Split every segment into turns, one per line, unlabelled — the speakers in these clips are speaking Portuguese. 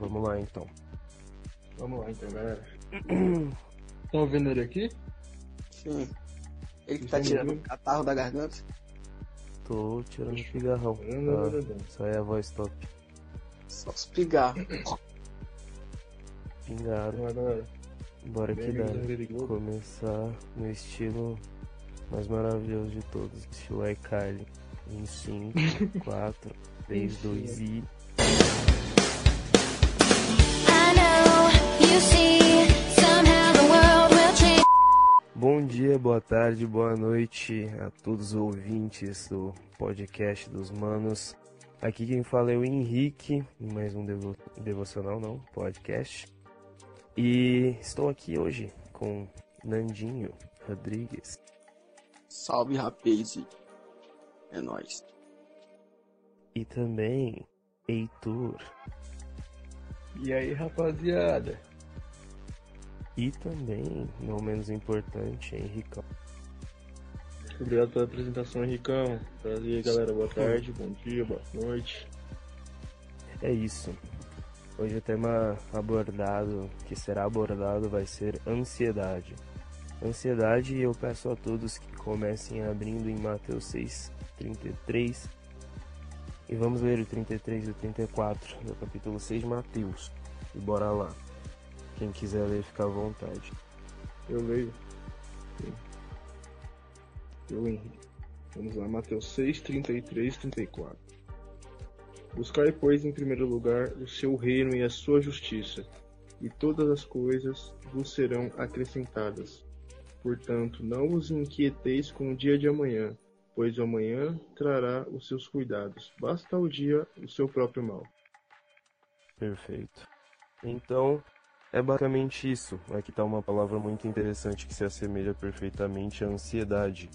vamos lá então.
Vamos lá então, galera. Estão ouvindo ele aqui?
Sim. Ele que tá tirando o catarro da garganta.
Tô tirando o pigarrão. Ah, isso aí é a voz top.
Só os pigarros.
Pingado.
Galera.
Bora que dá. Começar no estilo mais maravilhoso de todos, estilo iCarly. Em 5, 4, 3, 2 e. Bom dia, boa tarde, boa noite a todos os ouvintes do podcast dos Manos. Aqui quem fala é o Henrique, em mais um devo- devocional, não, podcast. E estou aqui hoje com Nandinho Rodrigues.
Salve, rapaz. É nóis.
E também Heitor.
E aí, rapaziada?
E também, não menos importante, Henricão.
Obrigado pela apresentação, Henricão. Aí, galera, boa tarde, bom dia, boa noite.
É isso. Hoje o tema abordado, que será abordado, vai ser ansiedade. Ansiedade, eu peço a todos que comecem abrindo em Mateus 6, 33. E vamos ler o 33 e o 34 do capítulo 6 de Mateus. E bora lá. Quem quiser ler, fica à vontade.
Eu leio. Eu, Henrique. Vamos lá, Mateus 6, 33 34. Buscai, pois, em primeiro lugar o seu reino e a sua justiça, e todas as coisas vos serão acrescentadas. Portanto, não vos inquieteis com o dia de amanhã, pois o amanhã trará os seus cuidados. Basta o dia o seu próprio mal.
Perfeito. Então, é basicamente isso. Aqui está uma palavra muito interessante que se assemelha perfeitamente à ansiedade.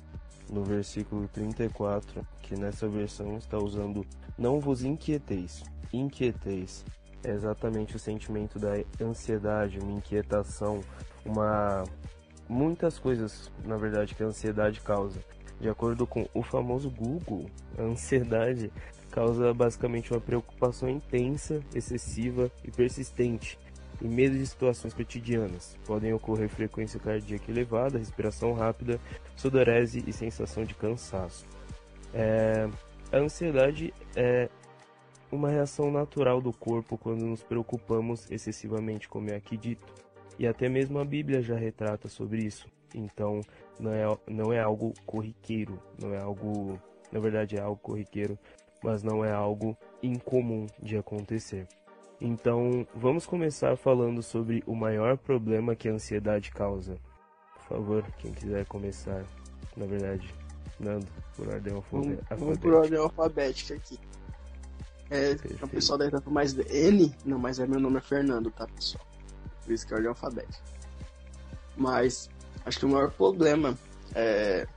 No versículo 34, que nessa versão está usando não vos inquieteis. Inquieteis é exatamente o sentimento da ansiedade, uma inquietação, uma muitas coisas, na verdade, que a ansiedade causa. De acordo com o famoso Google, a ansiedade causa basicamente uma preocupação intensa, excessiva e persistente e medo de situações cotidianas. Podem ocorrer frequência cardíaca elevada, respiração rápida, sudorese e sensação de cansaço. É, A ansiedade é uma reação natural do corpo quando nos preocupamos excessivamente, como é aqui dito. E até mesmo a Bíblia já retrata sobre isso. Então, não é, não é algo corriqueiro, não é algo. Na verdade, é algo corriqueiro, mas não é algo incomum de acontecer. Então, vamos começar falando sobre o maior problema que a ansiedade causa. Por favor, quem quiser começar, na verdade, Nando, por ordem alfabe-
vamos por
alfabética.
ordem alfabética aqui. É, o pessoal tá com mais N? Não, mas é meu nome é Fernando, tá, pessoal? Por isso que é ordem alfabética. Mas acho que o maior problema é,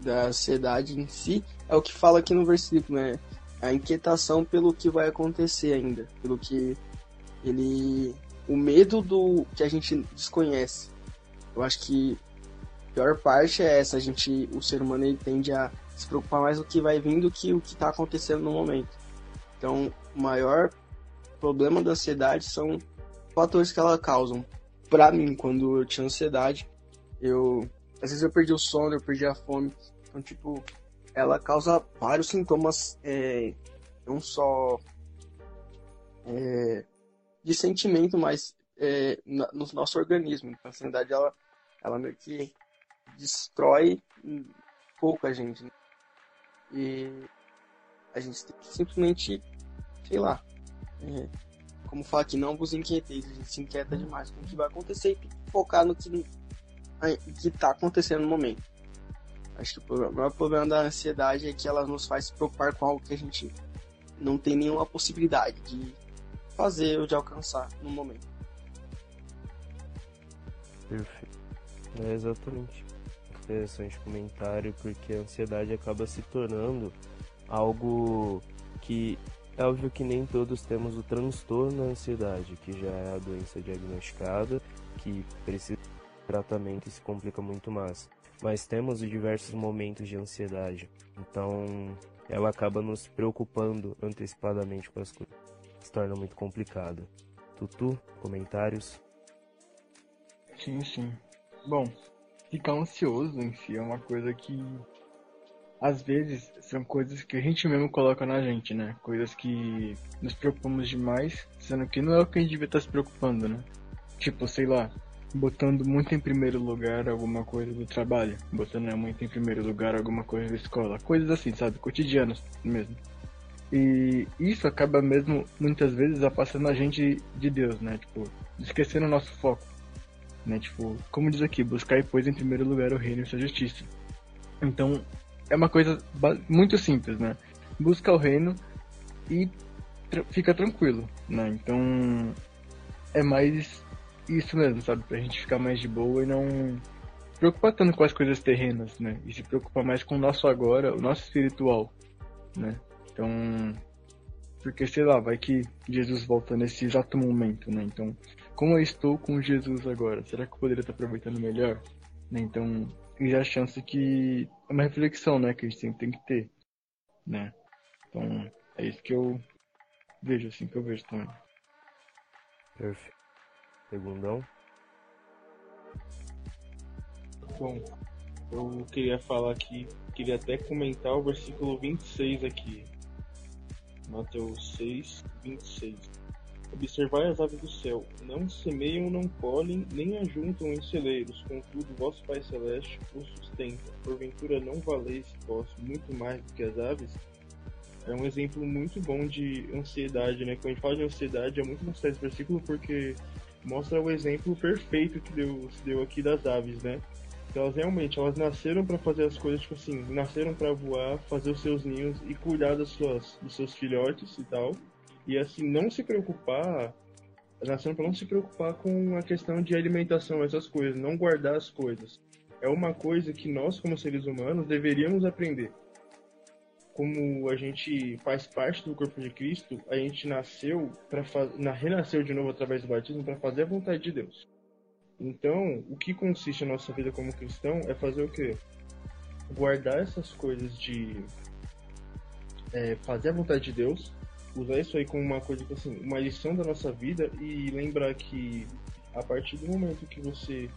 da ansiedade em si é o que fala aqui no versículo, né? A inquietação pelo que vai acontecer ainda, pelo que ele. O medo do que a gente desconhece. Eu acho que a pior parte é essa, a gente, o ser humano ele tende a se preocupar mais com o que vai vir do que o que está acontecendo no momento. Então, o maior problema da ansiedade são fatores que ela causam. Pra mim, quando eu tinha ansiedade, eu às vezes eu perdi o sono, eu perdi a fome. Então, tipo, ela causa vários sintomas, é, não só é, de sentimento, mas é, na- no nosso organismo. Então, a ansiedade ela, ela meio que destrói pouco a gente. né? E a gente tem que simplesmente, sei lá, é, como fala aqui, não vos inquieteis, a gente se inquieta demais com o que vai acontecer e focar no que, ai, que tá acontecendo no momento. Acho que o problema- o maior problema da ansiedade é que ela nos faz se preocupar com algo que a gente não tem nenhuma possibilidade de fazer ou de alcançar no momento.
Perfeito. É exatamente. Interessante comentário, porque a ansiedade acaba se tornando algo que é óbvio que nem todos temos o transtorno da ansiedade, que já é a doença diagnosticada, que precisa de tratamento e se complica muito mais. Mas temos diversos momentos de ansiedade. Então, ela acaba nos preocupando antecipadamente com as coisas. Se torna muito complicado. Tutu, comentários?
Sim, sim. Bom, ficar ansioso em si é uma coisa que às vezes são coisas que a gente mesmo coloca na gente, né? Coisas que nos preocupamos demais, sendo que não é o que a gente devia estar se preocupando, né? Tipo, sei lá, botando muito em primeiro lugar alguma coisa do trabalho, botando muito em primeiro lugar alguma coisa da escola, coisas assim, sabe? Cotidianas mesmo. E isso acaba mesmo, muitas vezes, afastando a gente de Deus, né? Tipo, esquecendo o nosso foco. Né? Tipo, como diz aqui, buscar e pôs em primeiro lugar o reino e sua justiça. Então, é uma coisa muito simples, né? Busca o reino e tra- fica tranquilo, né? Então, é mais isso mesmo, sabe? Pra gente ficar mais de boa e não se preocupar tanto com as coisas terrenas, né? E se preocupar mais com o nosso agora, o nosso espiritual, né? Então, porque sei lá, vai que Jesus volta nesse exato momento, né? Então, como eu estou com Jesus agora? Será que eu poderia estar aproveitando melhor? Né? Então, existe a chance que é uma reflexão, né, que a gente sempre tem que ter, né? Então, é isso que eu vejo, assim que eu vejo também.
Perfeito. Segundão.
Bom, eu queria falar aqui, queria até comentar o versículo 26 aqui. Mateus 6, 26. Observai as aves do céu, não semeiam, não colhem, nem ajuntam em celeiros, contudo vosso Pai Celeste os sustenta. Porventura não valeis vós muito mais do que as aves? É um exemplo muito bom de ansiedade, né? Quando a gente fala de ansiedade, é muito gostado esse versículo porque mostra o exemplo perfeito que Deus deu aqui das aves, né? Então, elas realmente, elas nasceram para fazer as coisas, tipo assim, nasceram para voar, fazer os seus ninhos e cuidar das suas, dos seus filhotes e tal. E assim, não se preocupar, nasceram para não se preocupar com a questão de alimentação, essas coisas, não guardar as coisas. É uma coisa que nós, como seres humanos, deveríamos aprender. Como a gente faz parte do corpo de Cristo, a gente nasceu para renasceu de novo através do batismo para fazer a vontade de Deus. Então, o que consiste a nossa vida como cristão é fazer o quê? Guardar essas coisas de é, fazer a vontade de Deus, usar isso aí como uma coisa, assim, uma lição da nossa vida e lembrar que a partir do momento que você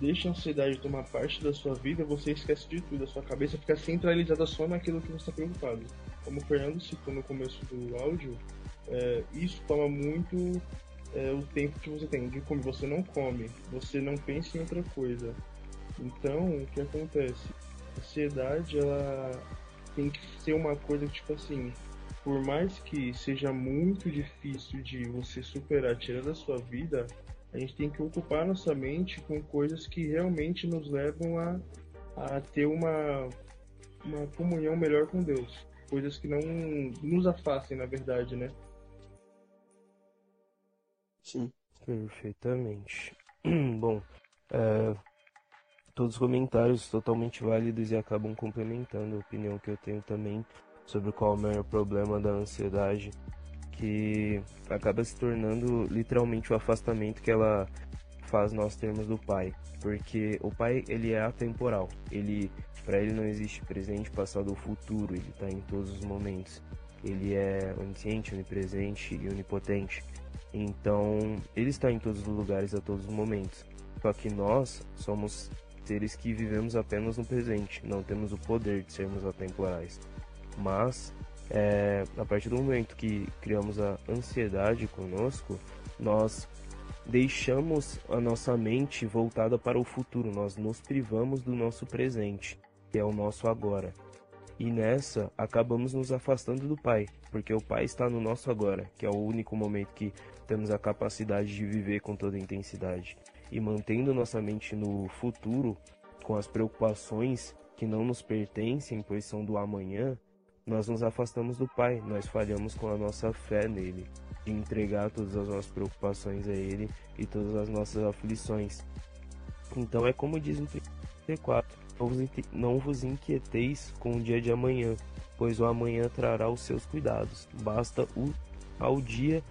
deixa a ansiedade tomar parte da sua vida, você esquece de tudo, a sua cabeça fica centralizada só naquilo que você está preocupado. Como o Fernando citou no começo do áudio, é, isso toma muito é, o tempo que você tem. De comer, você não come, você não pensa em outra coisa. Então, o que acontece? A ansiedade, ela tem que ser uma coisa que, tipo assim, por mais que seja muito difícil de você superar, tirar da sua vida, a gente tem que ocupar nossa mente com coisas que realmente nos levam a, a ter uma, uma comunhão melhor com Deus. Coisas que não nos afastem, na verdade, né?
Sim.
Perfeitamente. Bom, é, todos os comentários totalmente válidos e acabam complementando a opinião que eu tenho também sobre qual é o maior problema da ansiedade, que acaba se tornando literalmente o afastamento que ela faz nós termos do pai, porque o pai ele é atemporal, ele para ele não existe presente, passado ou futuro, ele está em todos os momentos. Ele é onisciente, onipresente e onipotente. Então, ele está em todos os lugares a todos os momentos. Só que nós somos seres que vivemos apenas no presente, não temos o poder de sermos atemporais. Mas, é, a partir do momento que criamos a ansiedade conosco, nós deixamos a nossa mente voltada para o futuro, nós nos privamos do nosso presente, que é o nosso agora. E nessa, acabamos nos afastando do Pai, porque o Pai está no nosso agora, que é o único momento que temos a capacidade de viver com toda intensidade. E mantendo nossa mente no futuro, com as preocupações que não nos pertencem, pois são do amanhã, nós nos afastamos do Pai, nós falhamos com a nossa fé nele, de entregar todas as nossas preocupações a Ele e todas as nossas aflições. Então é como diz no 34, não vos inquieteis com o dia de amanhã, pois o amanhã trará os seus cuidados. Basta o ao dia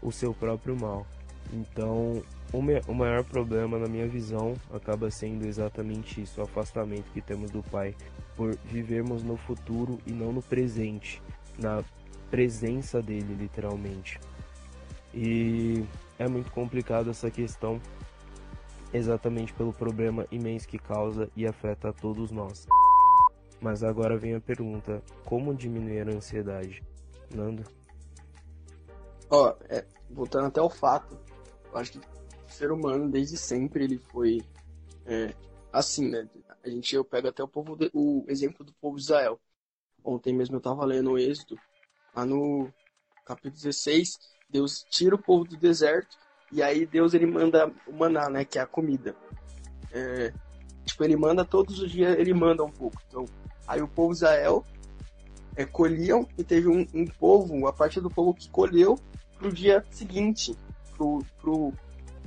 o seu próprio mal. Então, o maior problema, na minha visão, acaba sendo exatamente isso: o afastamento que temos do Pai por vivermos no futuro e não no presente, na presença dele, literalmente. E é muito complicado essa questão, exatamente pelo problema imenso que causa e afeta a todos nós. Mas agora vem a pergunta: como diminuir a ansiedade? Nando?
Ó, é, voltando até ao fato, eu acho que o ser humano, desde sempre, ele foi é, assim, né? A gente, eu pego até o povo, de- o exemplo do povo de Israel. Ontem mesmo eu tava lendo o Êxodo, lá no capítulo 16, Deus tira o povo do deserto, e aí Deus ele manda o maná, né? Que é a comida. É, tipo, ele manda todos os dias, ele manda um pouco. Então, aí o povo de Israel é, colhiam e teve um, um povo, a parte do povo que colheu pro dia seguinte, pro, pro,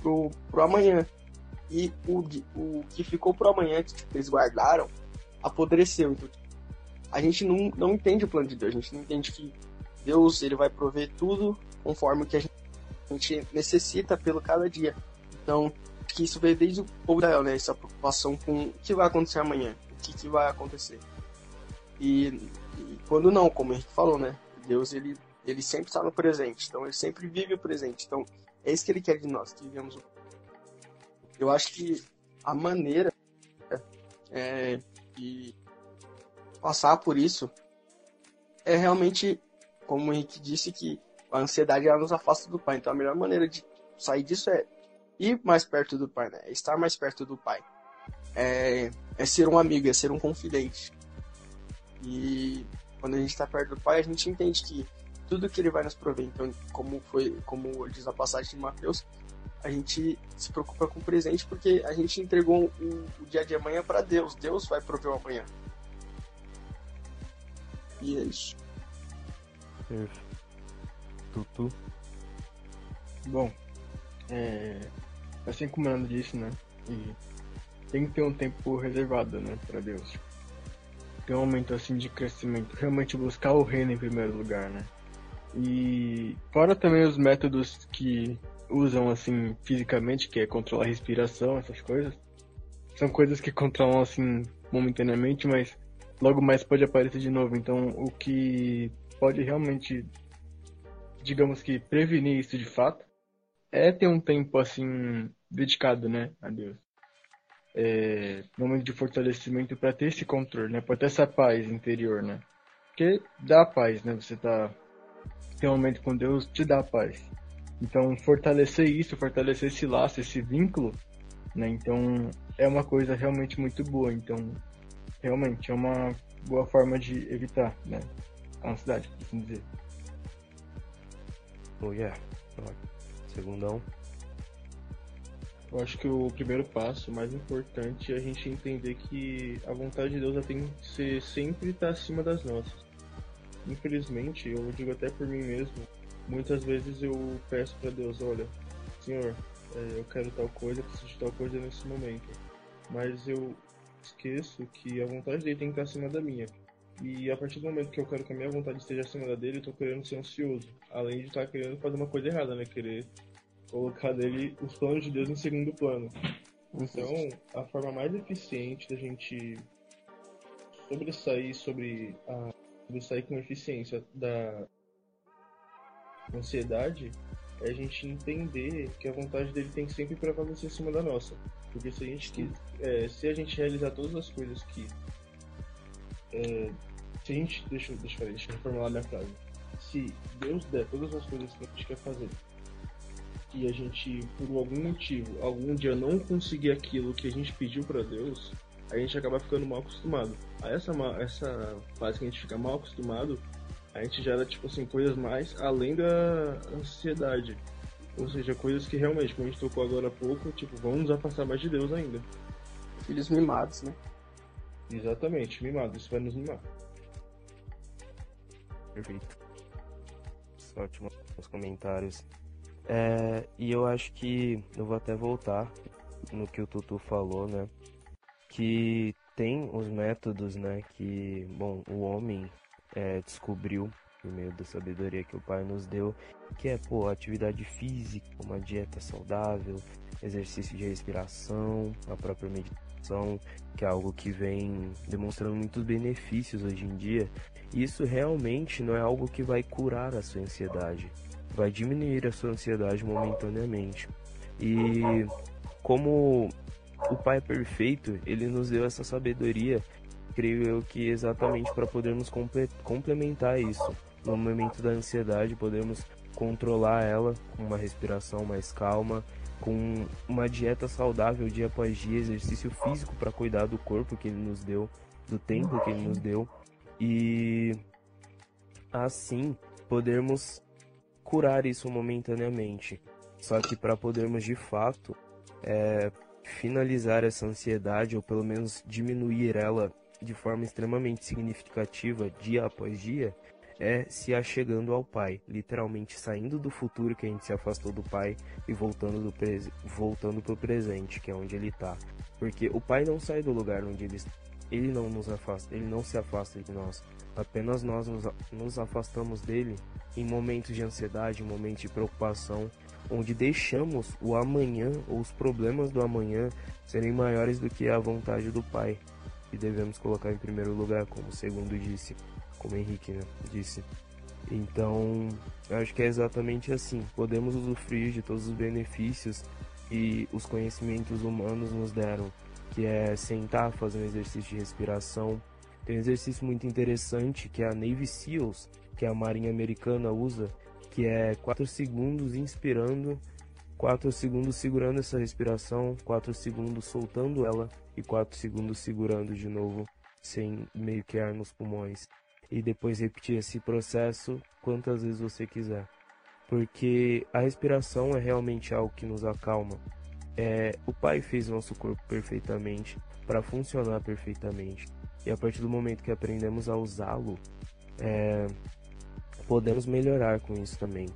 pro, pro amanhã. E o, o que ficou pro amanhã, que eles guardaram, apodreceu. Então, a gente não, não entende o plano de Deus, a gente não entende que Deus ele vai prover tudo conforme o que a gente, necessita pelo cada dia. Então, que isso veio desde o povo de Israel, né? Essa preocupação com o que vai acontecer amanhã, o que, que vai acontecer. E, e quando não, como a gente falou, né? Deus, ele, ele sempre está no presente, então ele sempre vive o presente. Então, é isso que ele quer de nós, que vivemos o Eu acho que a maneira é, de passar por isso é realmente, como o Henrique disse, que a ansiedade ela nos afasta do Pai. Então, a melhor maneira de sair disso é ir mais perto do Pai, né? É estar mais perto do Pai. É, é ser um amigo, é ser um confidente. E quando a gente está perto do Pai, a gente entende que tudo que Ele vai nos prover. Então, como foi, como diz a passagem de Mateus, a gente se preocupa com o presente porque a gente entregou o, o dia de amanhã para Deus. Deus vai prover o amanhã. E é isso.
Perfeito. Tutu?
Bom, é, assim como o Nando disse, né? E tem que ter um tempo reservado, né, para Deus. Ter um momento assim de crescimento, realmente buscar o reino em primeiro lugar, né? E fora também os métodos que usam assim fisicamente, que é controlar a respiração, essas coisas. São coisas que controlam assim momentaneamente, mas logo mais pode aparecer de novo. Então, o que pode realmente digamos que prevenir isso de fato é ter um tempo assim dedicado, né, a Deus. É, momento de fortalecimento para ter esse controle, né, para ter essa paz interior, né? Porque dá paz, né? Você tá ter um momento com Deus te dá paz. Então, fortalecer isso, fortalecer esse laço, esse vínculo, né? Então, é uma coisa realmente muito boa. Então, realmente é uma boa forma de evitar, né, a ansiedade, por assim dizer.
Oh yeah. Segundão.
Eu acho que o primeiro passo, o mais importante, é a gente entender que a vontade de Deus ela tem que ser sempre estar acima das nossas. Infelizmente, eu digo até por mim mesmo, muitas vezes eu peço para Deus, olha, Senhor, é, eu quero tal coisa, preciso de tal coisa nesse momento. Mas eu esqueço que a vontade dele tem que estar acima da minha. E a partir do momento que eu quero que a minha vontade esteja acima da dele, eu tô querendo ser ansioso. Além de estar querendo fazer uma coisa errada, né? Querer colocar dele os planos de Deus em segundo plano. Então, a forma mais eficiente da gente sobressair sobre a sobressair com eficiência da ansiedade é a gente entender que a vontade dele tem que sempre prevalecer em cima da nossa. Porque se a gente é, se a gente realizar todas as coisas que é, se a gente deixa, eu- deixa, deixa eu reformular minha frase. Se Deus der todas as coisas que a gente quer fazer e a gente, por algum motivo, algum dia não conseguir aquilo que a gente pediu pra Deus, a gente acaba ficando mal acostumado. A essa, essa fase que a gente fica mal acostumado, a gente gera, tipo assim, coisas mais além da ansiedade. Ou seja, coisas que realmente, como a gente tocou agora há pouco, tipo, vão nos afastar mais de Deus ainda.
Filhos mimados, né?
Exatamente, mimado, isso vai nos mimar.
Perfeito. Ótimo os comentários. É, e eu acho que eu vou até voltar no que o Tutu falou, né? Que tem os métodos, né? Que, bom, o homem é, descobriu por meio da sabedoria que o Pai nos deu, que é, pô, atividade física, uma dieta saudável, exercício de respiração, a própria meditação, que é algo que vem demonstrando muitos benefícios hoje em dia. Isso realmente não é algo que vai curar a sua ansiedade. vai diminuir a sua ansiedade momentaneamente. E como o Pai é perfeito, ele nos deu essa sabedoria, creio eu que exatamente para podermos comple complementar isso. No momento da ansiedade, podemos controlar ela com uma respiração mais calma, com uma dieta saudável dia após dia, exercício físico para cuidar do corpo que ele nos deu, do tempo que ele nos deu e assim podermos curar isso momentaneamente. Só que para podermos de fato é, finalizar essa ansiedade ou pelo menos diminuir ela de forma extremamente significativa dia após dia, é se achegando ao Pai, literalmente saindo do futuro que a gente se afastou do Pai e voltando do voltando para o presente, que é onde Ele está. Porque o Pai não sai do lugar onde Ele ele não nos afasta, ele não se afasta de nós. Apenas nós nos, nos afastamos dele em momentos de ansiedade, momentos de preocupação, onde deixamos o amanhã ou os problemas do amanhã serem maiores do que a vontade do Pai, e devemos colocar em primeiro lugar, como segundo disse, como Henrique né, disse. Então, acho que é exatamente assim. Podemos usufruir de todos os benefícios e os conhecimentos humanos nos deram que é sentar, fazer um exercício de respiração. Tem um exercício muito interessante que a Navy SEALs, que a Marinha Americana usa, que é 4 segundos inspirando, 4 segundos segurando essa respiração, 4 segundos soltando ela e 4 segundos segurando de novo, sem meio que ar nos pulmões. E depois repetir esse processo quantas vezes você quiser. Porque a respiração é realmente algo que nos acalma. É, o Pai fez nosso corpo perfeitamente para funcionar perfeitamente. E a partir do momento que aprendemos a usá-lo, é, podemos melhorar com isso também.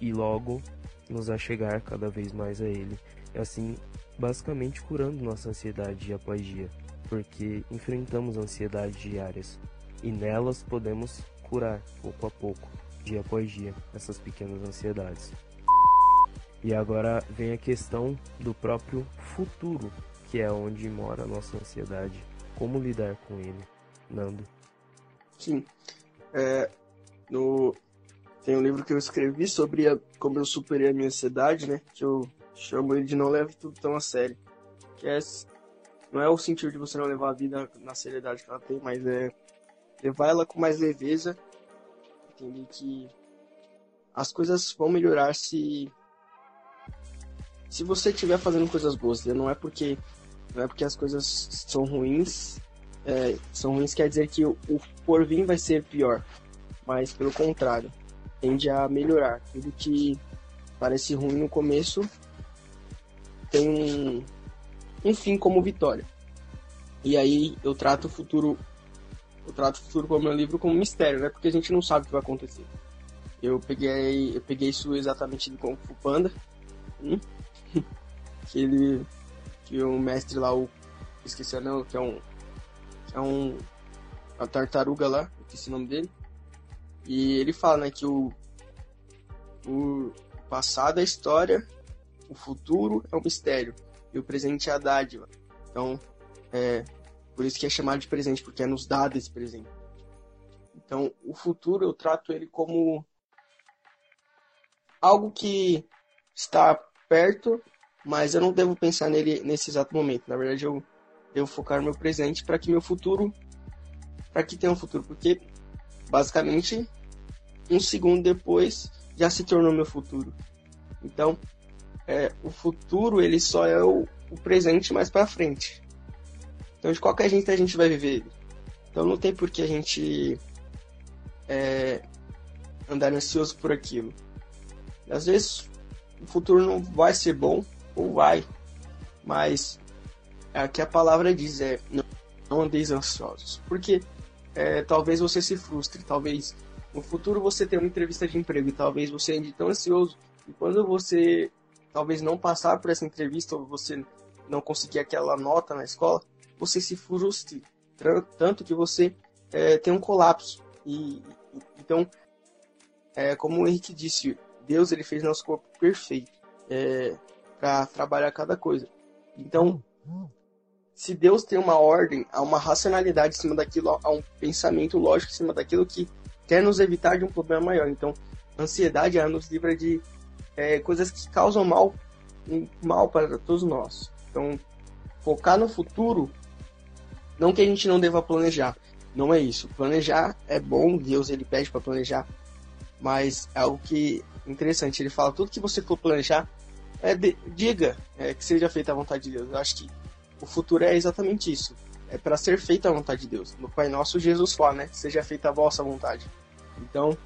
E logo nos achegar cada vez mais a Ele. Assim, basicamente curando nossa ansiedade dia após dia. Porque enfrentamos ansiedades diárias. E nelas podemos curar pouco a pouco, dia após dia, essas pequenas ansiedades. E agora vem a questão do próprio futuro, que é onde mora a nossa ansiedade. Como lidar com ele, Nando?
Sim. É, no, tem um livro que eu escrevi sobre a, como eu superei a minha ansiedade, né? Que eu chamo ele de Não Leve Tudo Tão a Sério. Que é, não é o sentido de você não levar a vida na seriedade que ela tem, mas é levar ela com mais leveza. Entender que as coisas vão melhorar se se você estiver fazendo coisas boas, não é porque não é porque as coisas são ruins, é, são ruins quer dizer que o, o porvir vai ser pior, mas pelo contrário, tende a melhorar. Tudo que parece ruim no começo tem um, um fim como vitória. E aí eu trato o futuro eu trato o futuro como meu livro como mistério, né? Porque a gente não sabe o que vai acontecer. Eu peguei, eu peguei isso exatamente do Kung Fu Panda. Hum? que ele. Que o mestre lá, o. Esqueci não, que é um. É um. A tartaruga lá, esqueci o nome dele. E ele fala, né, que o. O passado é história, o futuro é um mistério. E o presente é a dádiva. Então, é. Por isso que é chamado de presente, porque é nos dado esse presente. Então, o futuro eu trato ele como algo que está perto, mas eu não devo pensar nele nesse exato momento. Na verdade, eu devo focar no meu presente para que meu futuro, para que tenha um futuro, porque basicamente um segundo depois já se tornou meu futuro. Então, é, o futuro ele só é o, o presente mais para frente. Então, de qualquer jeito a gente vai viver. Então, não tem por que a gente é, andar ansioso por aquilo. Às vezes o futuro não vai ser bom, ou vai, mas é que a palavra diz é não, não andeis ansiosos, porque é, talvez você se frustre, talvez no futuro você tenha uma entrevista de emprego e talvez você ande tão ansioso e quando você talvez não passar por essa entrevista ou você não conseguir aquela nota na escola, você se frustre. Tanto que você é, tem um colapso. E então é, como o Henrique disse Deus ele fez nosso corpo perfeito é, para trabalhar cada coisa. Então, se Deus tem uma ordem, há uma racionalidade em cima daquilo, há um pensamento lógico em cima daquilo que quer nos evitar de um problema maior. Então, ansiedade ela nos livra de é, coisas que causam mal, mal para todos nós. Então, focar no futuro, não que a gente não deva planejar, não é isso. Planejar é bom, Deus ele pede para planejar, mas é algo que interessante. Ele fala tudo que você for planejar, é de, diga é, que seja feita a vontade de Deus. Eu acho que o futuro é exatamente isso. É para ser feita a vontade de Deus. No Pai Nosso, Jesus fala, né? Seja feita a vossa vontade. Então,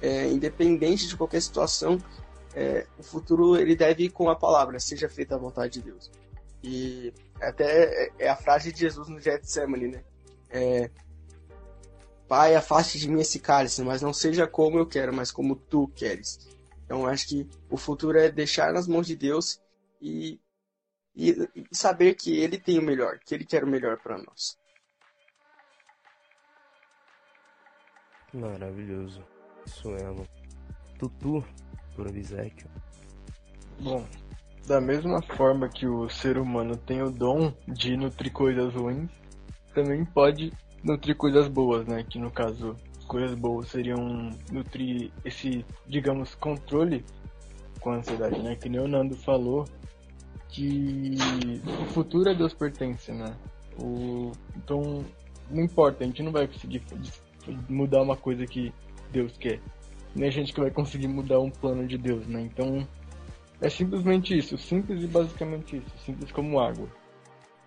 é, independente de qualquer situação, é, o futuro ele deve ir com a palavra, seja feita a vontade de Deus. E até é, é a frase de Jesus no Getsemane, né? É, Pai, afaste de mim esse cálice, mas não seja como eu quero, mas como tu queres. Então acho que o futuro é deixar nas mãos de Deus e, e, e saber que Ele tem o melhor, que Ele quer o melhor para nós.
Maravilhoso. Isso mesmo. Tutu, por Ezequiel.
Bom, da mesma forma que o ser humano tem o dom de nutrir coisas ruins, também pode nutrir coisas boas, né? Que no caso, coisas boas seriam nutrir esse, digamos, controle com a ansiedade, né? Que nem o Nando falou, que o futuro a Deus pertence, né? O, então, não importa, a gente não vai conseguir mudar uma coisa que Deus quer. Nem a gente que vai conseguir mudar um plano de Deus, né? Então, é simplesmente isso, simples e basicamente isso, simples como água.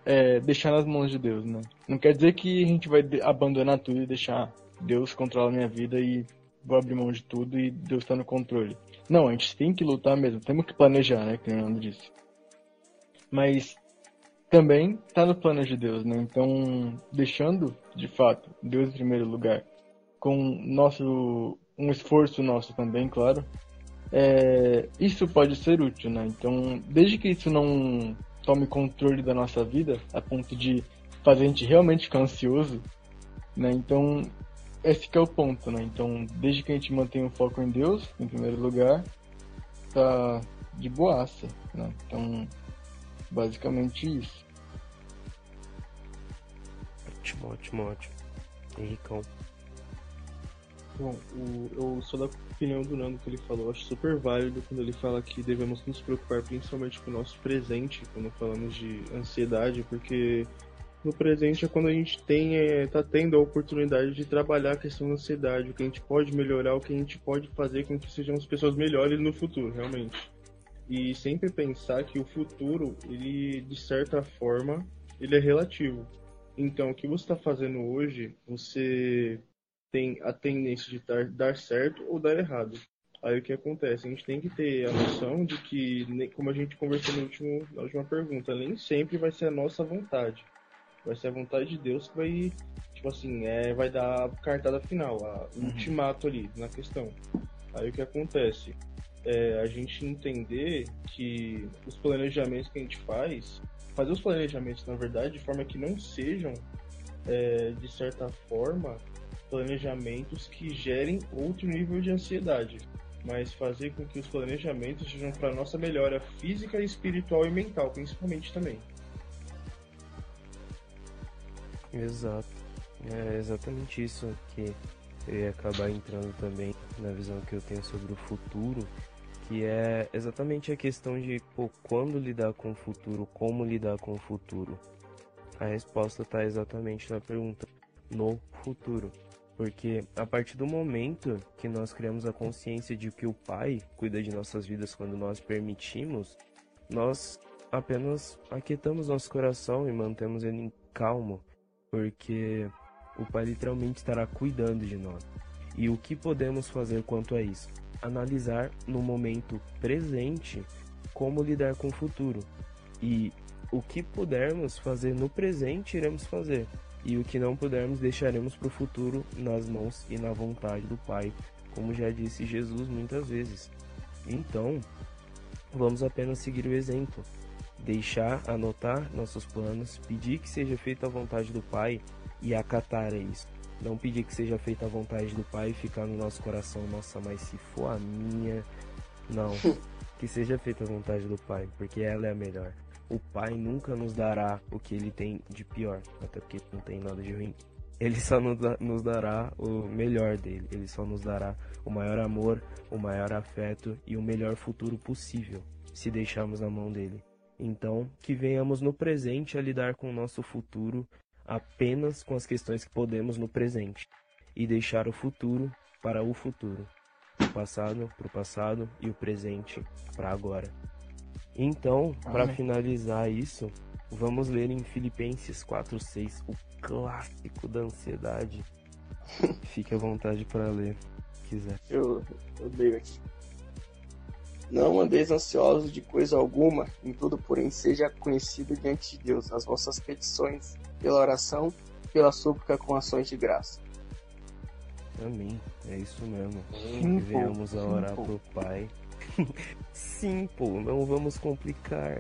É, deixar nas mãos de Deus, né? Não quer dizer que a gente vai abandonar tudo e deixar Deus controlar a minha vida e vou abrir mão de tudo e Deus está no controle. Não, a gente tem que lutar mesmo, temos que planejar, né? Que Leandro disse. Mas também está no plano de Deus, né? Então, deixando de fato Deus em primeiro lugar, com nosso um esforço nosso também, claro, é, isso pode ser útil, né? Então, desde que isso não tome controle da nossa vida, a ponto de fazer a gente realmente ficar ansioso, né? Então, esse é o ponto, né? Então, desde que a gente mantenha o foco em Deus, em primeiro lugar, tá de boaça, né? Então, basicamente isso.
Ótimo, ótimo, ótimo. Henricão.
Bom, o, eu sou da opinião do Nando que ele falou. Eu acho super válido quando ele fala que devemos nos preocupar principalmente com o nosso presente, quando falamos de ansiedade, porque no presente é quando a gente tem, é, tá tendo a oportunidade de trabalhar a questão da ansiedade, o que a gente pode melhorar, o que a gente pode fazer com que sejamos pessoas melhores no futuro, realmente. E sempre pensar que o futuro, ele de certa forma, ele é relativo. Então, o que você está fazendo hoje, você tem a tendência de dar, dar certo ou dar errado. Aí o que acontece? A gente tem que ter a noção de que, como a gente conversou no último, na última pergunta, nem sempre vai ser a nossa vontade. Vai ser a vontade de Deus que vai, tipo assim, é, vai dar a cartada final, a, uhum. ultimato ali na questão. Aí o que acontece? É, a gente entender que os planejamentos que a gente faz, fazer os planejamentos, na verdade, de forma que não sejam, é, de certa forma, planejamentos que gerem outro nível de ansiedade, mas fazer com que os planejamentos sejam para nossa melhora física, espiritual e mental, principalmente também.
Exato. É exatamente isso que eu ia acabar entrando também na visão que eu tenho sobre o futuro, que é exatamente a questão de pô, quando lidar com o futuro, como lidar com o futuro. A resposta está exatamente na pergunta no futuro. Porque a partir do momento que nós criamos a consciência de que o Pai cuida de nossas vidas quando nós permitimos, nós apenas aquietamos nosso coração e mantemos ele calmo, porque o Pai literalmente estará cuidando de nós. E o que podemos fazer quanto a isso? Analisar no momento presente como lidar com o futuro. E o que pudermos fazer no presente, iremos fazer e o que não pudermos deixaremos para o futuro nas mãos e na vontade do Pai, como já disse Jesus muitas vezes. Então, vamos apenas seguir o exemplo, deixar, anotar nossos planos, pedir que seja feita a vontade do Pai e acatar isso. Não pedir que seja feita a vontade do Pai e ficar no nosso coração, nossa, mas se for a minha, não. que seja feita a vontade do Pai, porque ela é a melhor o Pai nunca nos dará o que ele tem de pior, até porque não tem nada de ruim. ele só nos, da- nos dará o melhor dele. Ele só nos dará o maior amor, o maior afeto e o melhor futuro possível, se deixarmos na mão dele. Então, que venhamos no presente a lidar com o nosso futuro apenas com as questões que podemos no presente e deixar o futuro para o futuro, o passado para o passado e o presente para agora. Então, para finalizar isso, vamos ler em Filipenses 4:6, o clássico da ansiedade. Fique à vontade para ler, se quiser.
Eu, eu leio aqui. Não andeis ansiosos de coisa alguma, em tudo, porém, seja conhecido diante de Deus as vossas petições, pela oração, pela súplica com ações de graça.
Amém. É isso mesmo. Que
Simple,
venhamos a orar
simple.
pro Pai. Simple, não vamos complicar.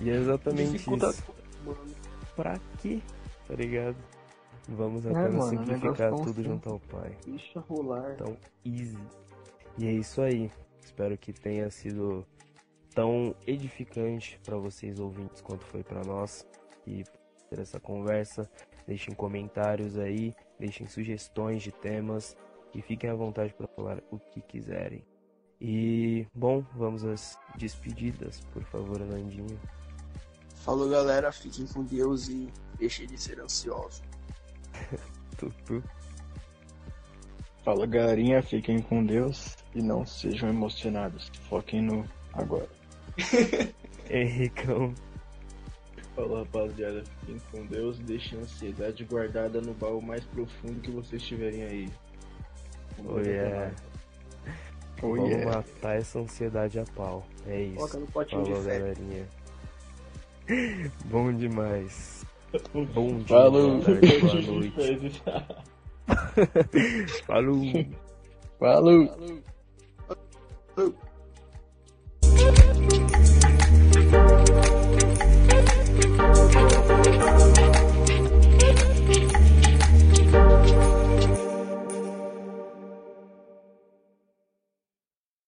E é exatamente
Dificulta
isso. Pra quê? Tá ligado? Vamos
É,
apenas
mano, o
simplificar tudo junto ao Pai.
Deixa rolar.
Tão easy. E é isso aí. Espero que tenha sido tão edificante para vocês ouvintes quanto foi para nós e ter essa conversa. Deixem comentários aí, deixem sugestões de temas e fiquem à vontade para falar o que quiserem. E bom, vamos às despedidas, por favor, Nandinho.
Falou, galera. Fiquem com Deus e deixem de ser ansiosos.
Tutu.
Fala, galerinha. Fiquem com Deus e não sejam emocionados. Foquem no agora.
Henricão.
Fala rapaziada, fiquem com Deus, deixem a ansiedade guardada no baú mais profundo que vocês tiverem aí.
Oh, yeah.
Oh,
Vamos
yeah.
matar essa ansiedade a pau. É isso.
Coloca no potinho
Falou,
de
galerinha. Bom demais. Bom dia,
Falou.
boa tarde, boa noite. Falou.
Falou.
Falou. Boop.